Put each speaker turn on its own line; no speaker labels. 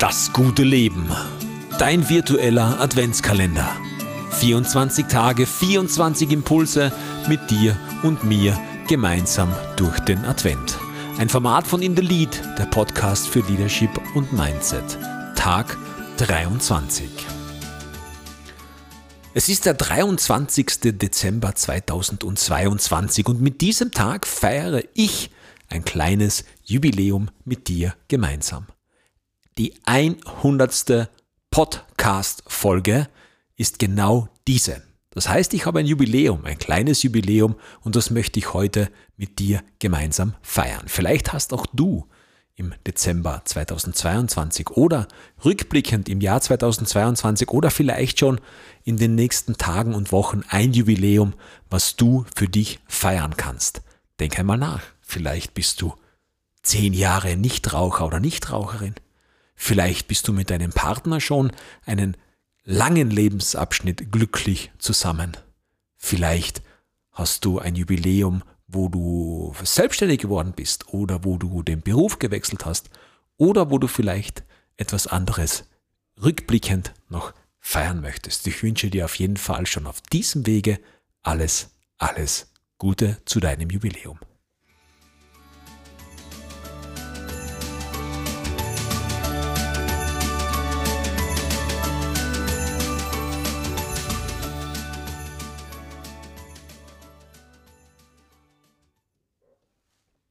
Das gute Leben. Dein virtueller Adventskalender. 24 Tage, 24 Impulse mit dir und mir gemeinsam durch den Advent. Ein Format von In the Lead, der Podcast für Leadership und Mindset. Tag 23. Es ist der 23. Dezember 2022 und mit diesem Tag feiere ich ein kleines Jubiläum mit dir gemeinsam. Die 100. Podcast-Folge ist genau diese. Das heißt, ich habe ein Jubiläum, ein kleines Jubiläum und das möchte ich heute mit dir gemeinsam feiern. Vielleicht hast auch du im Dezember 2022 oder rückblickend im Jahr 2022 oder vielleicht schon in den nächsten Tagen und Wochen ein Jubiläum, was du für dich feiern kannst. Denk einmal nach. Vielleicht bist du zehn Jahre Nichtraucher oder Nichtraucherin. Vielleicht bist du mit deinem Partner schon einen langen Lebensabschnitt glücklich zusammen. Vielleicht hast du ein Jubiläum, wo du selbstständig geworden bist oder wo du den Beruf gewechselt hast oder wo du vielleicht etwas anderes rückblickend noch feiern möchtest. Ich wünsche dir auf jeden Fall schon auf diesem Wege alles, alles Gute zu deinem Jubiläum.